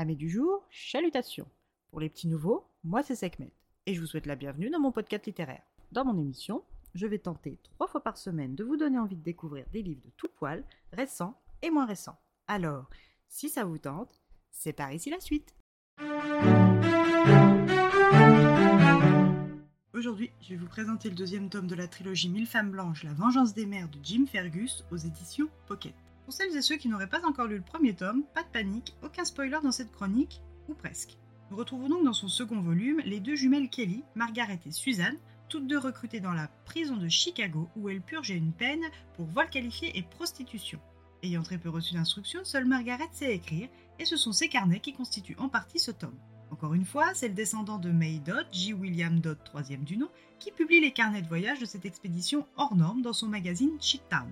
Amis du jour, chalutations. Pour les petits nouveaux, moi c'est Sekhmet et je vous souhaite la bienvenue dans mon podcast littéraire. Dans mon émission, je vais tenter trois fois par semaine de vous donner envie de découvrir des livres de tout poil, récents et moins récents. Alors, si ça vous tente, c'est par ici la suite. Aujourd'hui, je vais vous présenter le deuxième tome de la trilogie Mille femmes blanches, La vengeance des mères de Jim Fergus aux éditions Pocket. Pour celles et ceux qui n'auraient pas encore lu le premier tome, pas de panique, aucun spoiler dans cette chronique, ou presque. Nous retrouvons donc dans son second volume les deux jumelles Kelly, Margaret et Suzanne, toutes deux recrutées dans la prison de Chicago où elles purgeaient une peine pour vol qualifié et prostitution. Ayant très peu reçu d'instructions, seule Margaret sait écrire, et ce sont ses carnets qui constituent en partie ce tome. Encore une fois, c'est le descendant de May Dodd, J. William Dodd, troisième du nom, qui publie les carnets de voyage de cette expédition hors norme dans son magazine Cheat Town.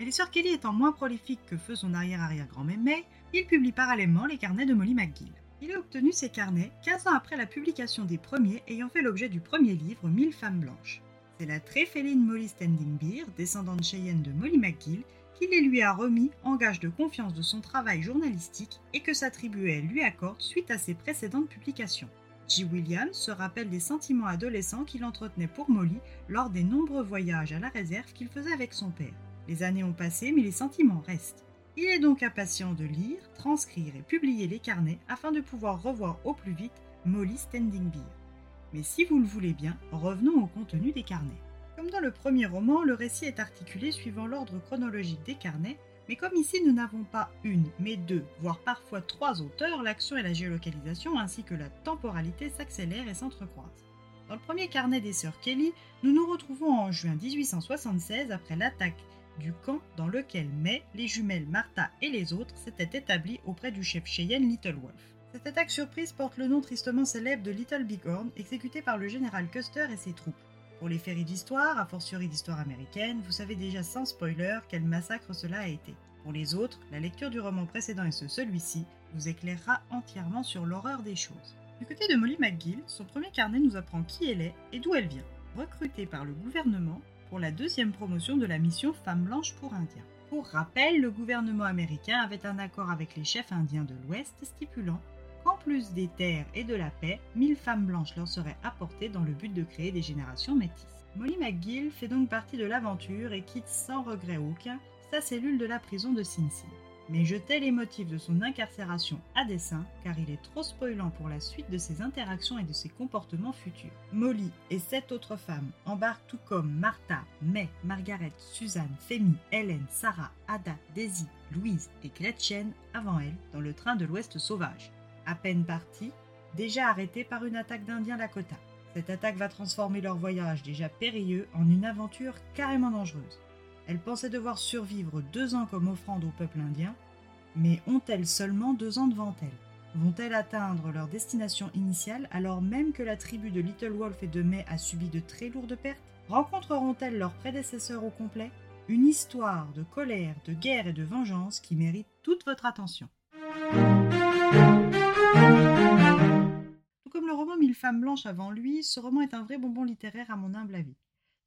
Mais les sœurs Kelly étant moins prolifiques que feu son arrière-arrière-grand-mère il publie parallèlement les carnets de Molly McGill. Il a obtenu ces carnets 15 ans après la publication des premiers ayant fait l'objet du premier livre Mille femmes blanches. C'est la très féline Molly Standing Beer, descendante Cheyenne de Molly McGill, qui les lui a remis en gage de confiance de son travail journalistique et que sa tribu lui accorde suite à ses précédentes publications. J. Williams se rappelle des sentiments adolescents qu'il entretenait pour Molly lors des nombreux voyages à la réserve qu'il faisait avec son père. Les années ont passé, mais les sentiments restent. Il est donc impatient de lire, transcrire et publier les carnets afin de pouvoir revoir au plus vite Molly Standing Beer. Mais si vous le voulez bien, revenons au contenu des carnets. Comme dans le premier roman, le récit est articulé suivant l'ordre chronologique des carnets, mais comme ici nous n'avons pas une, mais deux, voire parfois trois auteurs, l'action et la géolocalisation ainsi que la temporalité s'accélèrent et s'entrecroisent. Dans le premier carnet des sœurs Kelly, nous nous retrouvons en juin 1876 après l'attaque du camp dans lequel May, les jumelles Martha et les autres s'étaient établis auprès du chef Cheyenne Little Wolf. Cette attaque surprise porte le nom tristement célèbre de Little Bighorn, exécuté par le général Custer et ses troupes. Pour les féries d'histoire, a fortiori d'histoire américaine, vous savez déjà sans spoiler quel massacre cela a été. Pour les autres, la lecture du roman précédent et ce celui-ci vous éclairera entièrement sur l'horreur des choses. Du côté de Molly McGill, son premier carnet nous apprend qui elle est et d'où elle vient. Recrutée par le gouvernement, pour la deuxième promotion de la mission Femmes blanches pour Indiens. Pour rappel, le gouvernement américain avait un accord avec les chefs indiens de l'Ouest stipulant qu'en plus des terres et de la paix, 1000 femmes blanches leur seraient apportées dans le but de créer des générations métisses. Molly McGill fait donc partie de l'aventure et quitte sans regret aucun sa cellule de la prison de Sing mais je tais les motifs de son incarcération à dessein car il est trop spoilant pour la suite de ses interactions et de ses comportements futurs. Molly et sept autres femmes embarquent tout comme Martha, May, Margaret, Suzanne, Femi, Hélène, Sarah, Ada, Daisy, Louise et Gretchen avant elle dans le train de l'Ouest sauvage. À peine partis, déjà arrêtés par une attaque d'Indiens Lakota. Cette attaque va transformer leur voyage déjà périlleux en une aventure carrément dangereuse. Elles pensaient devoir survivre deux ans comme offrande au peuple indien, mais ont-elles seulement deux ans devant elles? Vont-elles atteindre leur destination initiale alors même que la tribu de Little Wolf et de May a subi de très lourdes pertes? Rencontreront-elles leurs prédécesseurs au complet? Une histoire de colère, de guerre et de vengeance qui mérite toute votre attention. Tout comme le roman Mille femmes blanches avant lui, ce roman est un vrai bonbon littéraire à mon humble avis.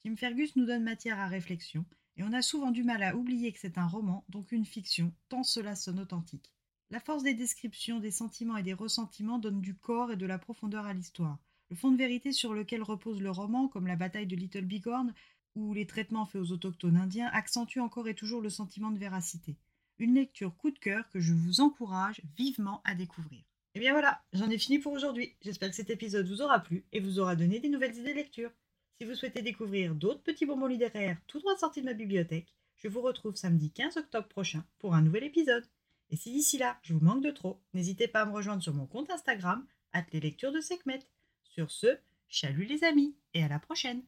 Tim Fergus nous donne matière à réflexion, et on a souvent du mal à oublier que c'est un roman, donc une fiction, tant cela sonne authentique. La force des descriptions, des sentiments et des ressentiments donne du corps et de la profondeur à l'histoire. Le fond de vérité sur lequel repose le roman, comme la bataille de Little Bighorn ou les traitements faits aux autochtones indiens, accentue encore et toujours le sentiment de véracité. Une lecture coup de cœur que je vous encourage vivement à découvrir. Et eh bien voilà, j'en ai fini pour aujourd'hui. J'espère que cet épisode vous aura plu et vous aura donné des nouvelles idées de lecture. Si vous souhaitez découvrir d'autres petits bonbons littéraires tout droit sortis de ma bibliothèque, je vous retrouve samedi 15 octobre prochain pour un nouvel épisode. Et si d'ici là, je vous manque de trop, n'hésitez pas à me rejoindre sur mon compte Instagram, les lectures de Sekhmet. Sur ce, chalut les amis, et à la prochaine